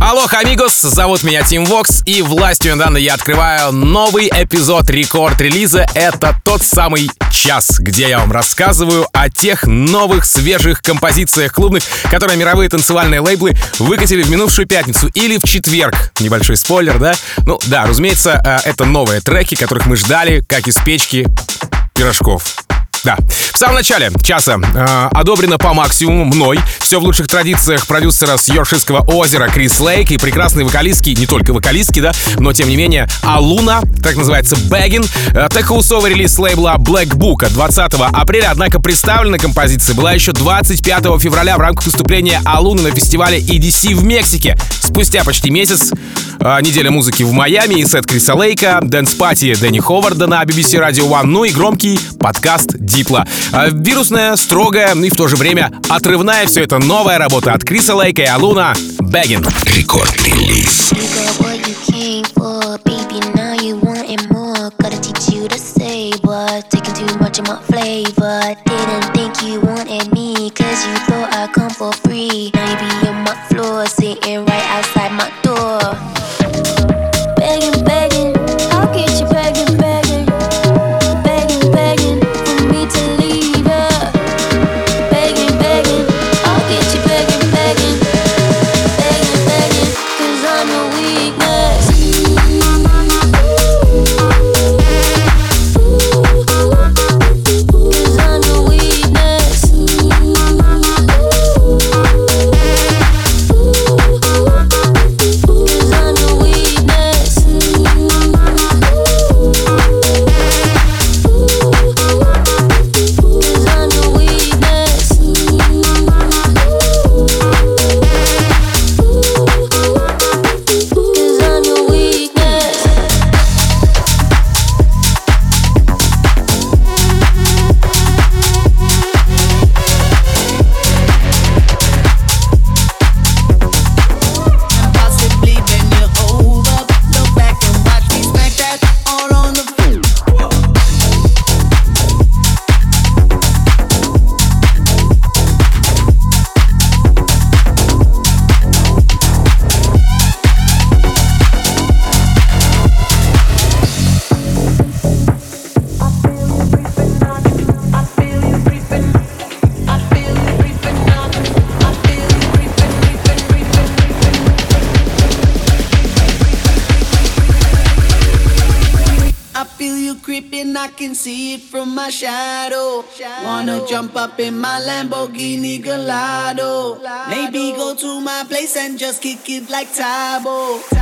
Алло, амигос, зовут меня Тим Вокс, и властью данной я открываю новый эпизод рекорд-релиза. Это тот самый час, где я вам рассказываю о тех новых свежих композициях клубных, которые мировые танцевальные лейблы выкатили в минувшую пятницу или в четверг. Небольшой спойлер, да? Ну да, разумеется, э, это новые треки, которых мы ждали, как из печки пирожков. Да. В самом начале часа э, одобрено по максимуму мной. Все в лучших традициях продюсера с Йоркширского озера Крис Лейк и прекрасный вокалистки, не только вокалистки, да, но тем не менее Алуна, так называется Бэггин. Э, Техаусовый релиз лейбла Black Book 20 апреля, однако представлена композиция была еще 25 февраля в рамках выступления Алуны на фестивале EDC в Мексике. Спустя почти месяц э, неделя музыки в Майами и сет Криса Лейка, dance party Дэнни Ховарда на BBC Radio One, ну и громкий подкаст Дипла. А, Вирусная, строгая и в то же время отрывная все это новая работа от Криса Лейка и Алуна Beggin'. Record Release. Taking too much of my flavor. Didn't think you wanted me, cause you thought I'd come for free. And just kick it like Tabo.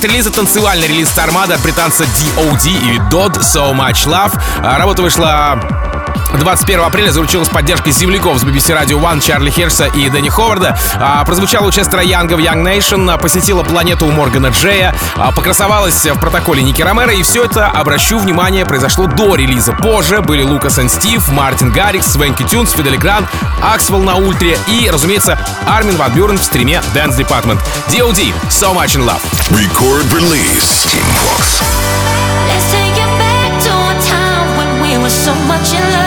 Продолжение рекорд-релиза танцевальный релиз Армада британца DOD и Dodd So Much Love. А, Работа вышла 21 апреля заручилась поддержкой земляков с BBC Radio One Чарли Херса и Дэнни Ховарда. А, прозвучало у Честера Янга в Young Nation, а, посетила планету у Моргана Джея, а, покрасовалась в протоколе Ники Ромеро, и все это, обращу внимание, произошло до релиза. Позже были Лукас и Стив, Мартин Гаррикс, Свенки Тюнс, Фидели Грант, Аксвелл на ультре и, разумеется, Армин Ван Бюрен в стриме Dance Department. D.O.D. So Much in Love. Record release. Team Vox. Let's take it back to a time when we were so much in love,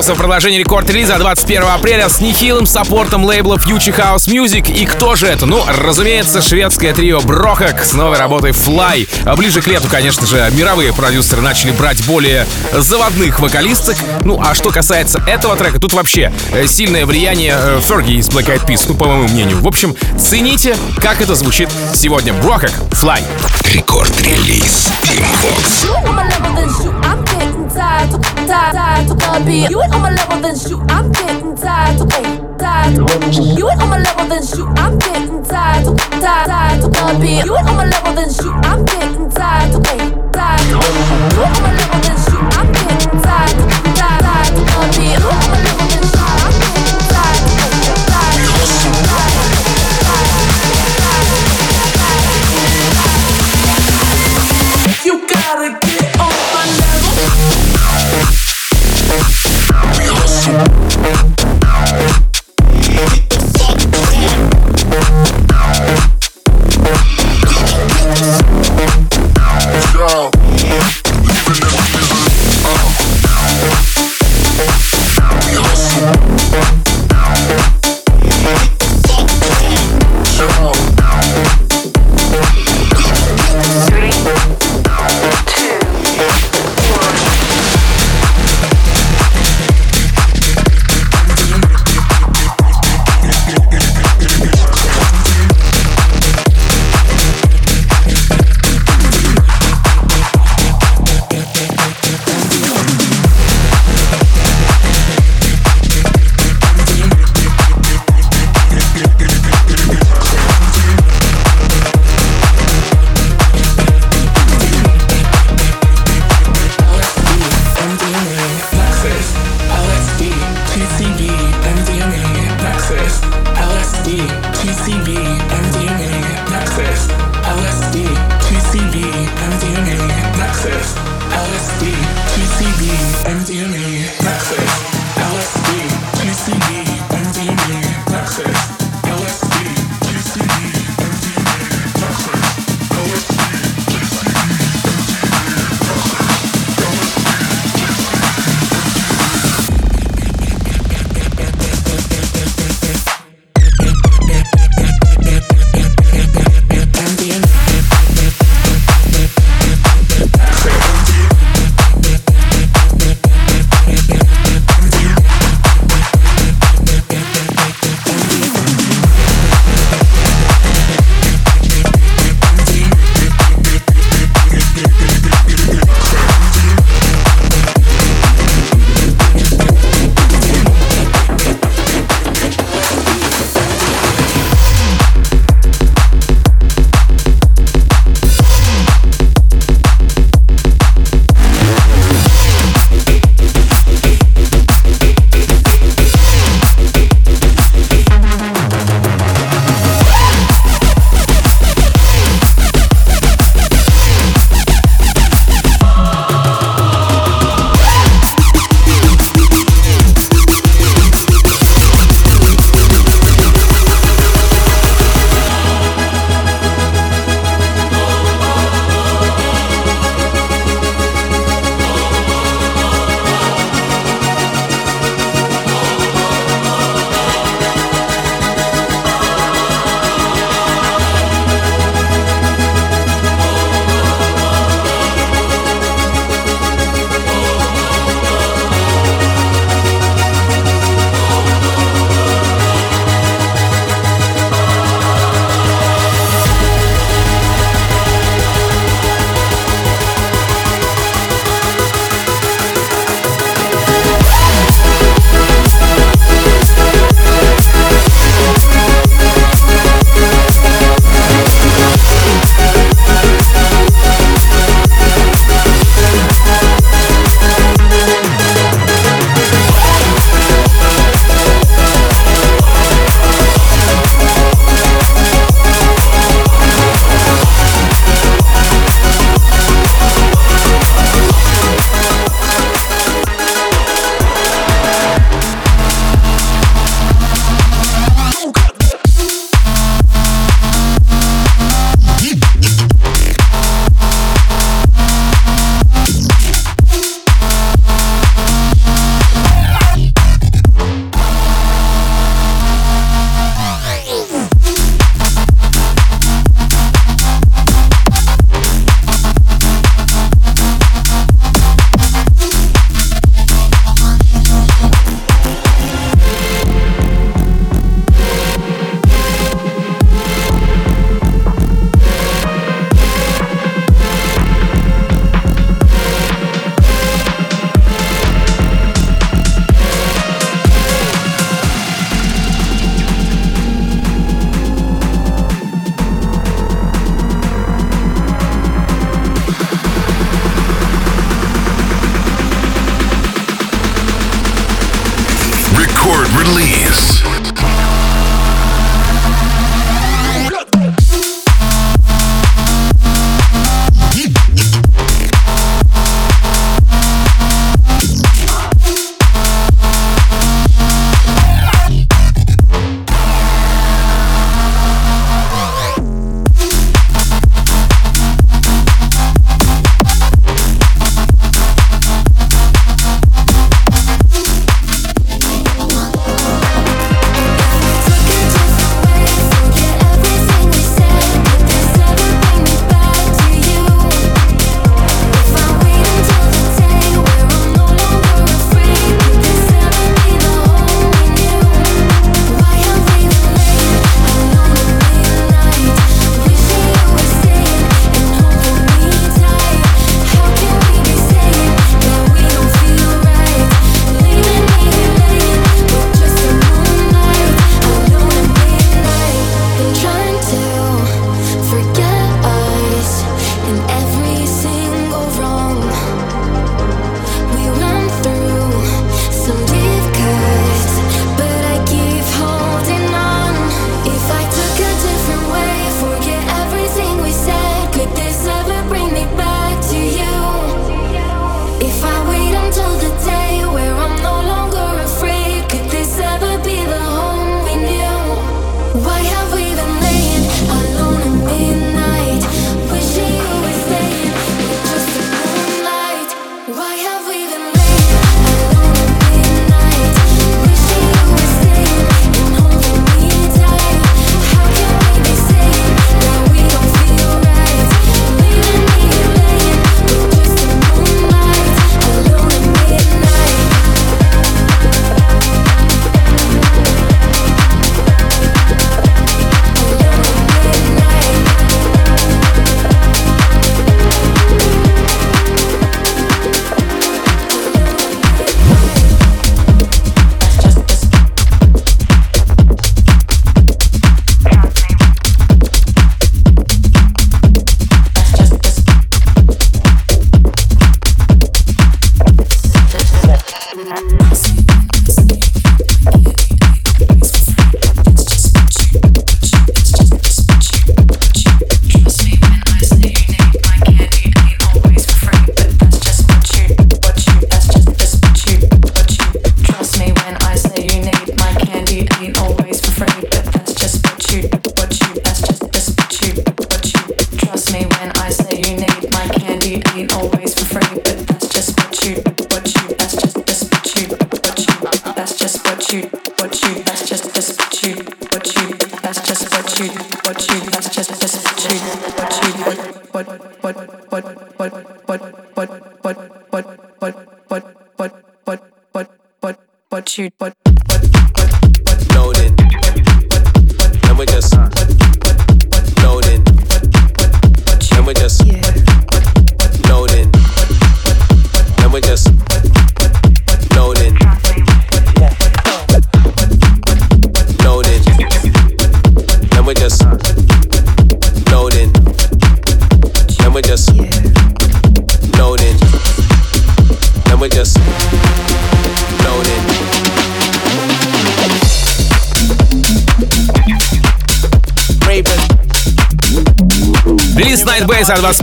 Брохауса в продолжении рекорд-релиза 21 апреля с нехилым саппортом лейбла Future House Music. И кто же это? Ну, разумеется, шведское трио Брохак с новой работой Fly. А ближе к лету, конечно же, мировые продюсеры начали брать более заводных вокалисток. Ну, а что касается этого трека, тут вообще э, сильное влияние э, Ферги из Black Eyed Peas, ну, по моему мнению. В общем, цените, как это звучит сегодня. Брохак, Fly. Рекорд-релиз Team. Beat. You ain't on my level, then shoot. I'm getting tired, to, hey, tired. You ain't on my level, then shoot. I'm getting tired, to, tired, tired to beat. You ain't on my level, then shoot. I'm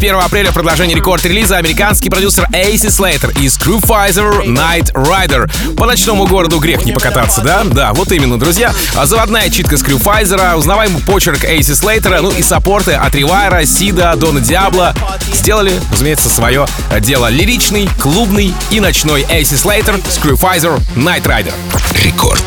21 апреля в продолжении рекорд-релиза американский продюсер Эйси Слейтер и Screwfizer Night Rider. По ночному городу грех не покататься, да? Да, вот именно, друзья. А заводная читка Screwfizer, узнаваемый почерк Эйси Слейтера, ну и саппорты от Ривайра, Сида, Дона Диабло сделали, разумеется, свое дело. Лиричный, клубный и ночной Эйси Слейтер, Screwfizer Night Rider. Рекорд-релиз Team Vox. M16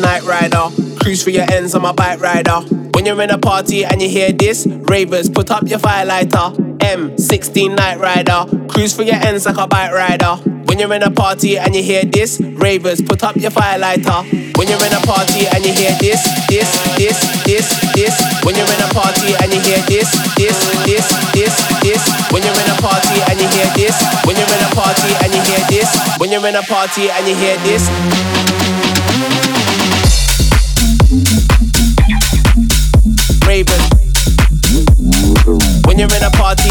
Night Rider. Cruise for your ends on my bike rider. When you're in a party and you hear this, ravers, put up your firelighter. M16 Night Rider. Cruise for your ends like a bike rider. When you're in a party and you hear this, ravers, put up your firelighter. When you're in a party and you hear this, this, this, this, this. When you're in a party and you hear this, this, this, this, this. When you're in a party and you hear this, when you're in a party and you hear this, when you're in a party and you hear this. Raven. When you're in a party.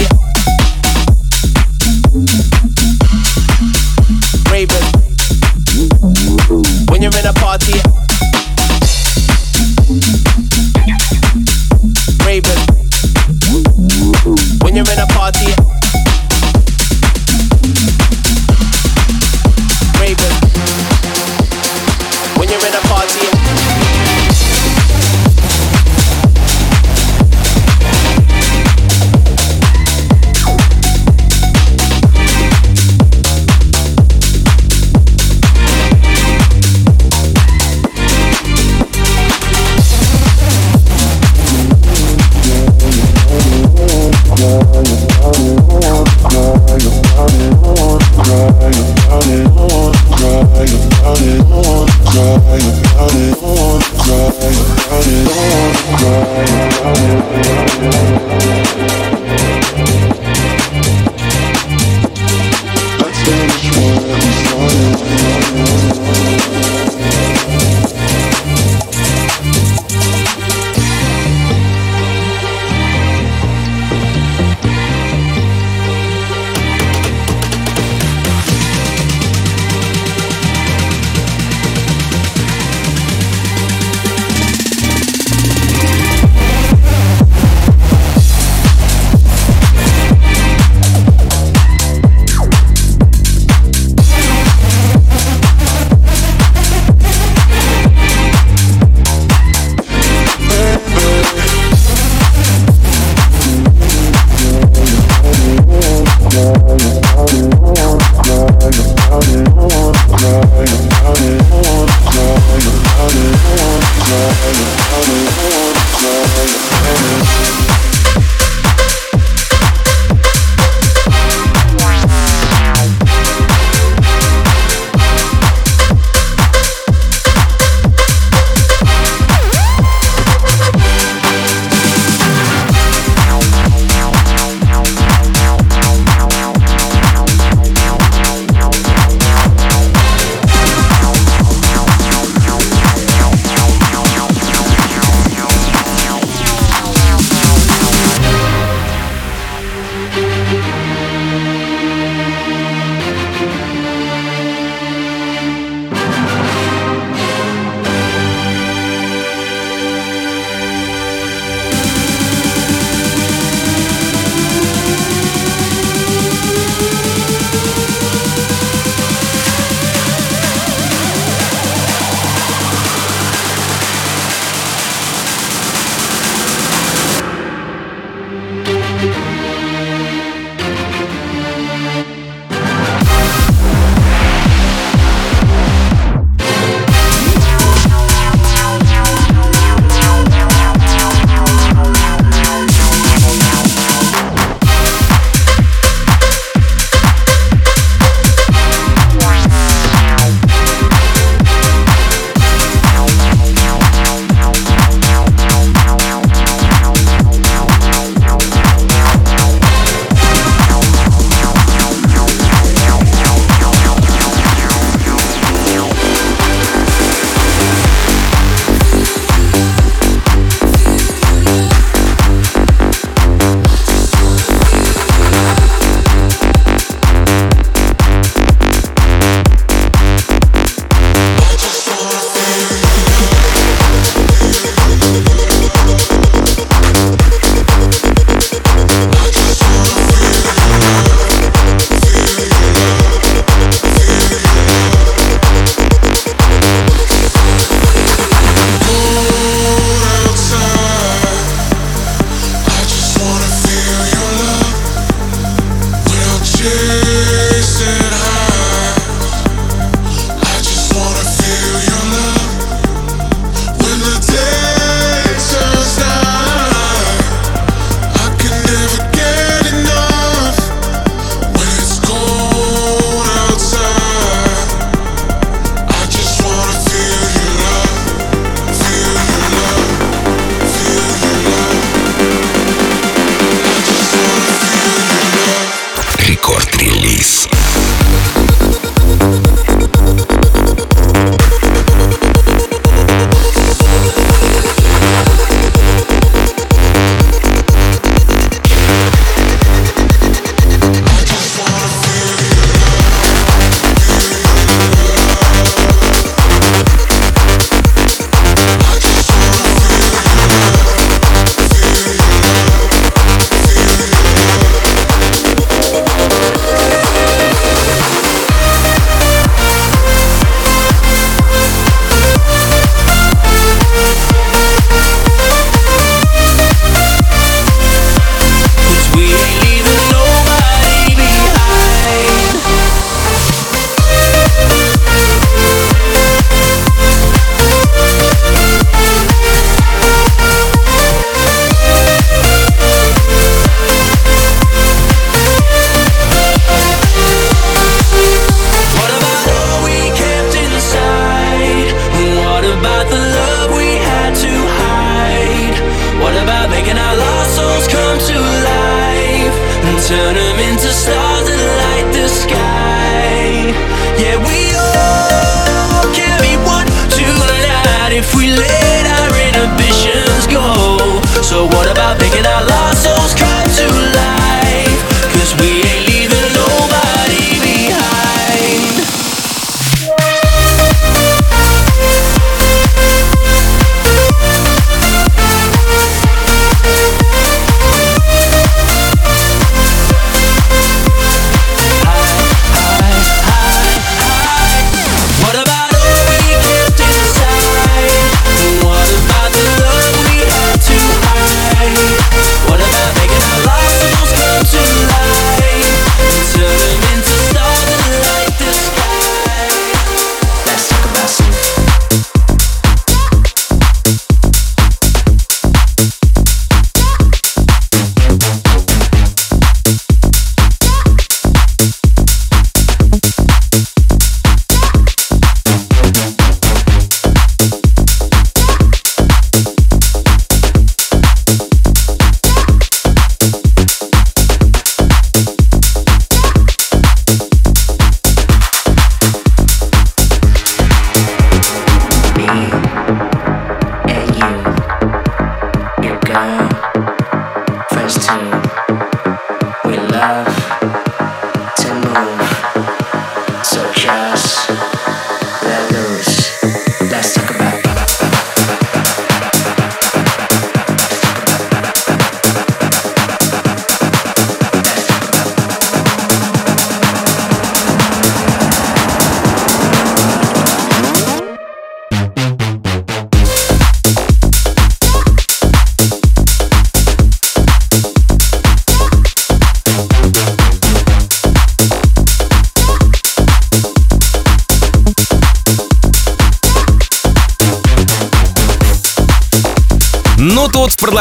Raven. When you're in a party.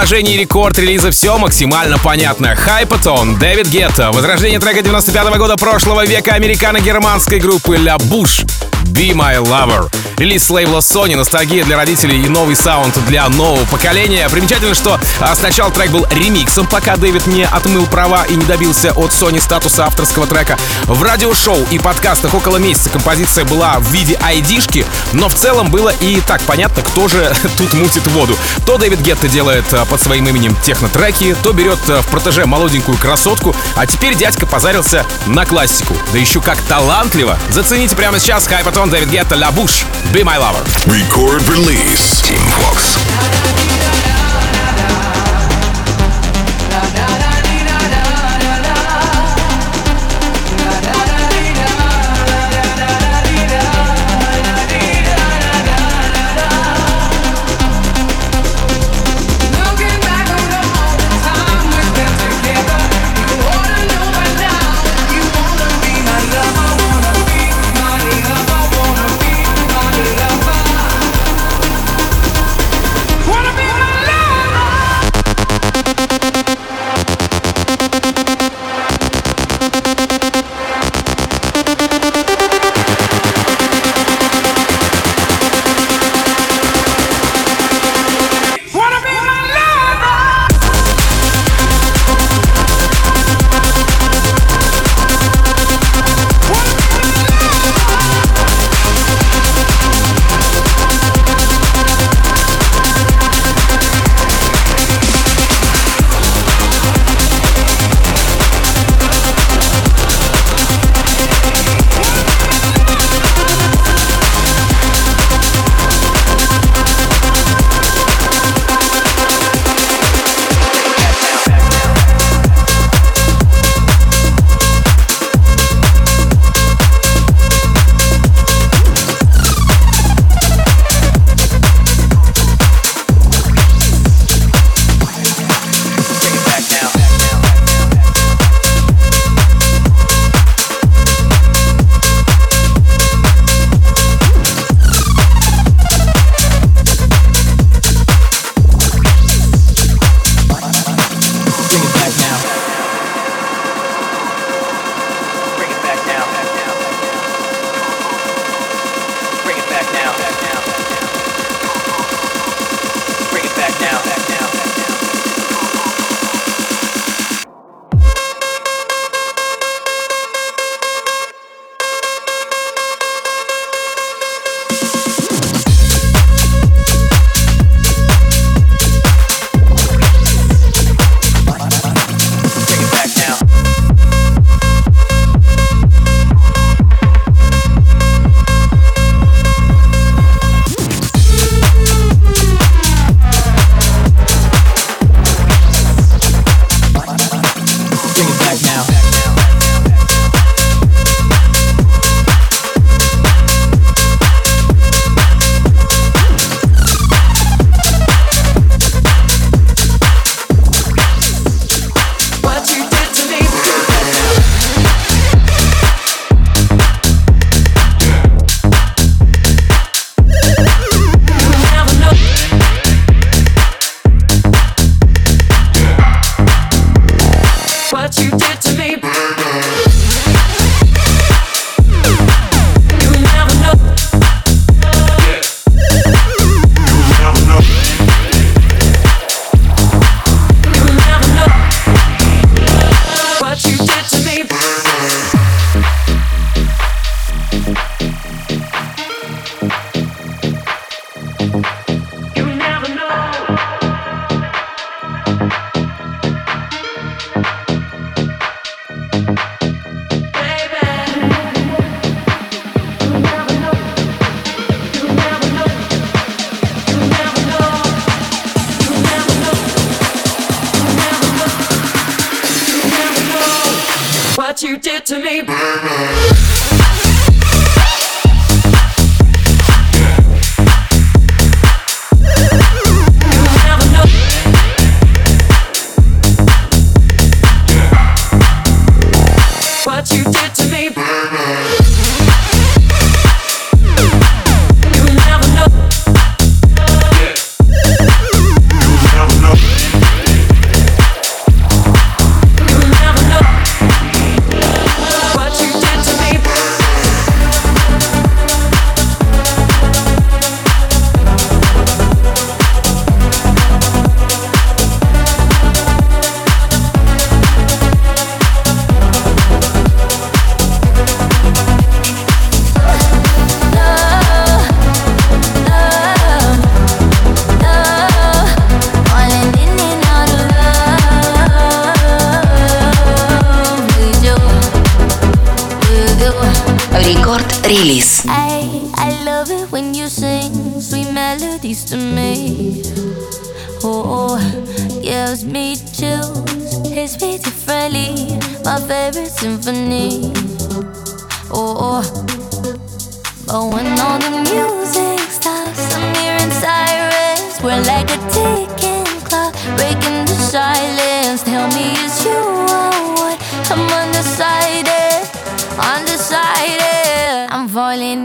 Тут в продолжении рекорд-релиза все максимально понятно. Хайпатон, Дэвид Гетта, возрождение трека 95 года прошлого века американо-германской группы La Bouche. Be My Lover. Релиз лейбла Sony, ностальгия для родителей и новый саунд для нового поколения. Примечательно, что а, сначала трек был ремиксом, пока Дэвид не отмыл права и не добился от Sony статуса авторского трека. В радиошоу и подкастах около месяца композиция была в виде айдишки, но в целом было и так понятно, кто же тут мутит воду. То Дэвид Гетта делает а, под своим именем технотреки, то берет а, в протеже молоденькую красотку, а теперь дядька позарился на классику. Да еще как талантливо. Зацените прямо сейчас Хайпатон Дэвид Гетта Ла Буш. Be My Lover. Record release. Team Vox.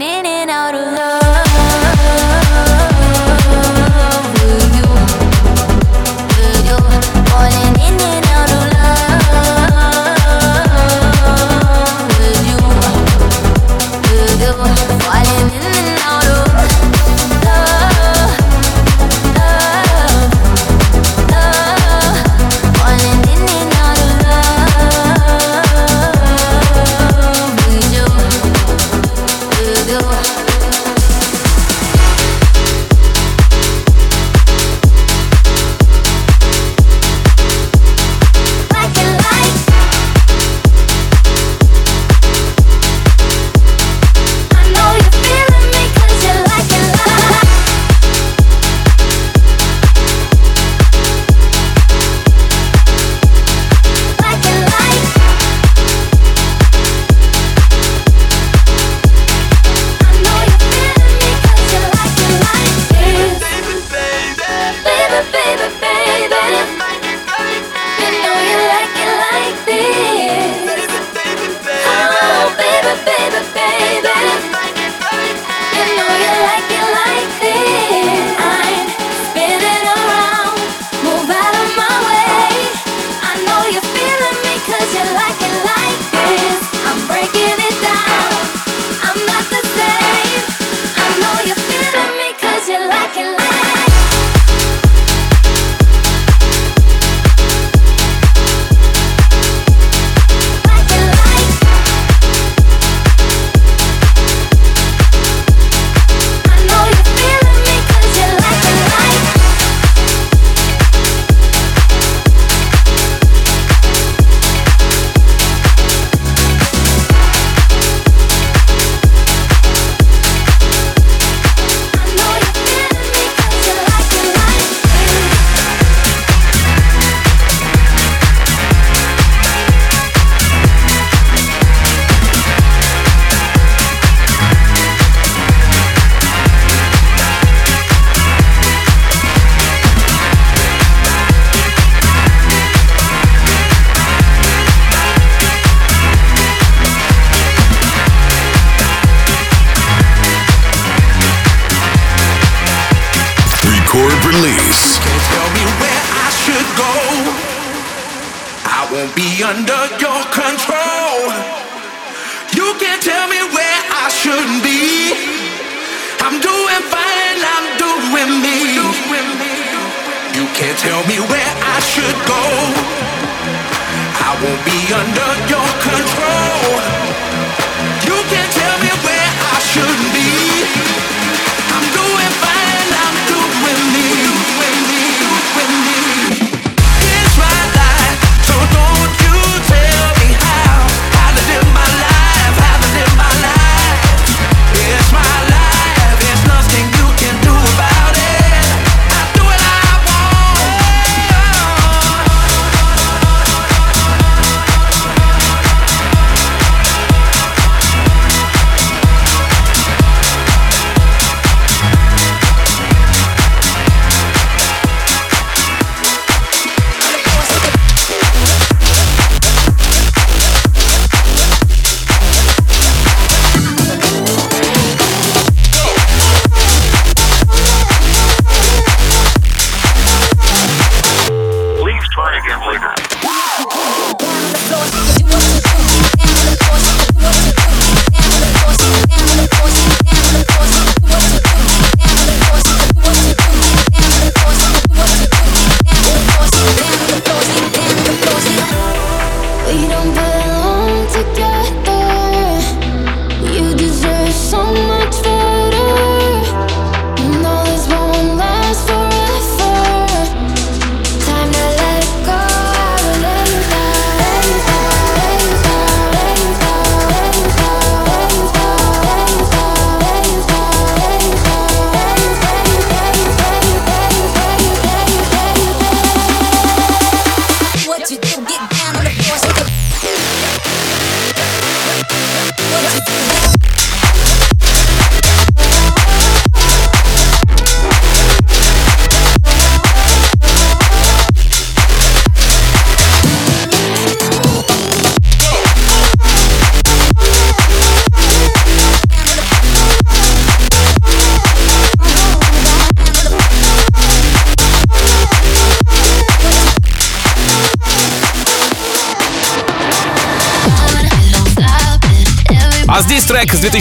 In and out of love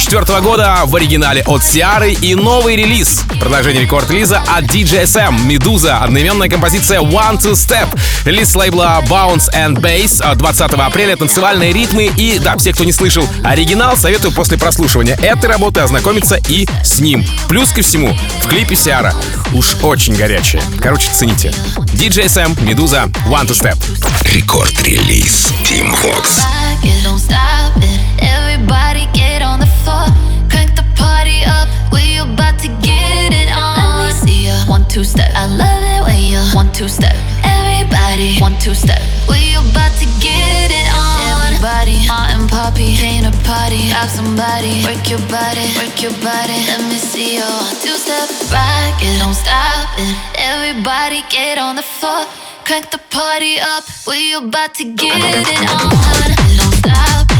2004 года в оригинале от Сиары и новый релиз. Продолжение рекорд-релиза от DJ SM «Медуза». Одноименная композиция One to Step. Релиз с лейбла Bounce and Bass 20 апреля. Танцевальные ритмы. И да, все, кто не слышал оригинал, советую после прослушивания этой работы ознакомиться и с ним. Плюс ко всему, в клипе Сиара уж очень горячая. Короче, цените. DJ SM «Медуза» One to Step. Рекорд-релиз Team Vox. Back it, don't stop it. Up. We about to get it on. Let me see ya. One, two step. I love it when you one, two step. Everybody, one, two step. We about to get it on. Everybody, hot and poppy. Came a party. Have somebody. Work your body, work your body. Let me see ya. One, two step. Back it, don't stop it. Everybody get on the floor. Crank the party up. We about to get it on. Don't stop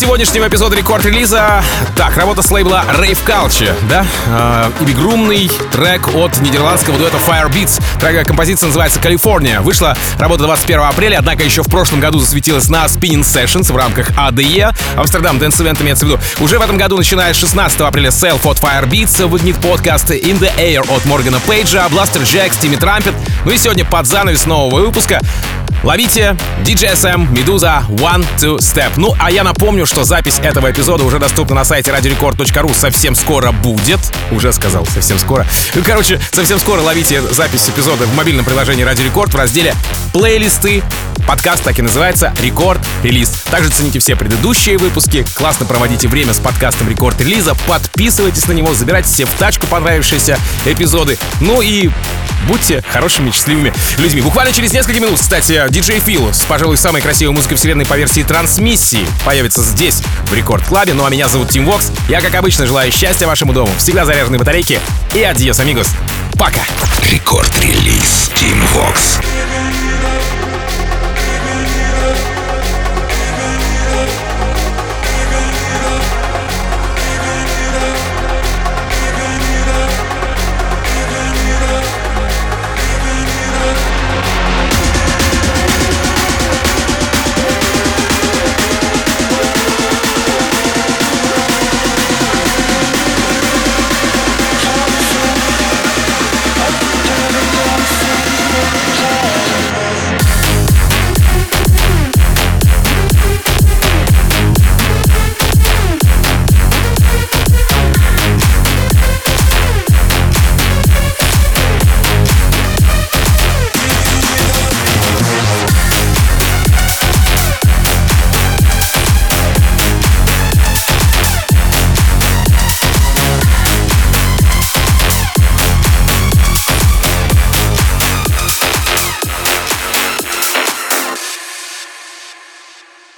сегодняшнего эпизода рекорд-релиза, так, работа с лейбла Rave Culture, да? Э, и бигрумный трек от нидерландского дуэта Fire Beats. Трек, композиция называется «Калифорния». Вышла работа 21 апреля, однако еще в прошлом году засветилась на Spinning Sessions в рамках ADE. Амстердам Dance Event имеется в виду. Уже в этом году, начиная с 16 апреля, Self от Fire Beats, выгнет подкаст In the Air от Моргана Пейджа, Blaster Jacks, Тимми Трампет. Ну и сегодня под занавес нового выпуска Ловите DJSM, Медуза, One Two Step. Ну, а я напомню, что запись этого эпизода уже доступна на сайте radiorecord.ru. Совсем скоро будет. Уже сказал, совсем скоро. Короче, совсем скоро ловите запись эпизода в мобильном приложении Радио Рекорд в разделе «Плейлисты». Подкаст так и называется «Record Release». Также цените все предыдущие выпуски. Классно проводите время с подкастом «Рекорд Релиза». Подписывайтесь на него, забирайте себе в тачку понравившиеся эпизоды. Ну и будьте хорошими, счастливыми людьми. Буквально через несколько минут, кстати, диджей с, пожалуй, самой красивой музыкой вселенной по версии трансмиссии появится здесь, в Record Club е. Ну а меня зовут Тим Вокс. Я, как обычно, желаю счастья вашему дому, всегда заряженные батарейки и adiós, amigos. Пока! Record Release Tim Vox.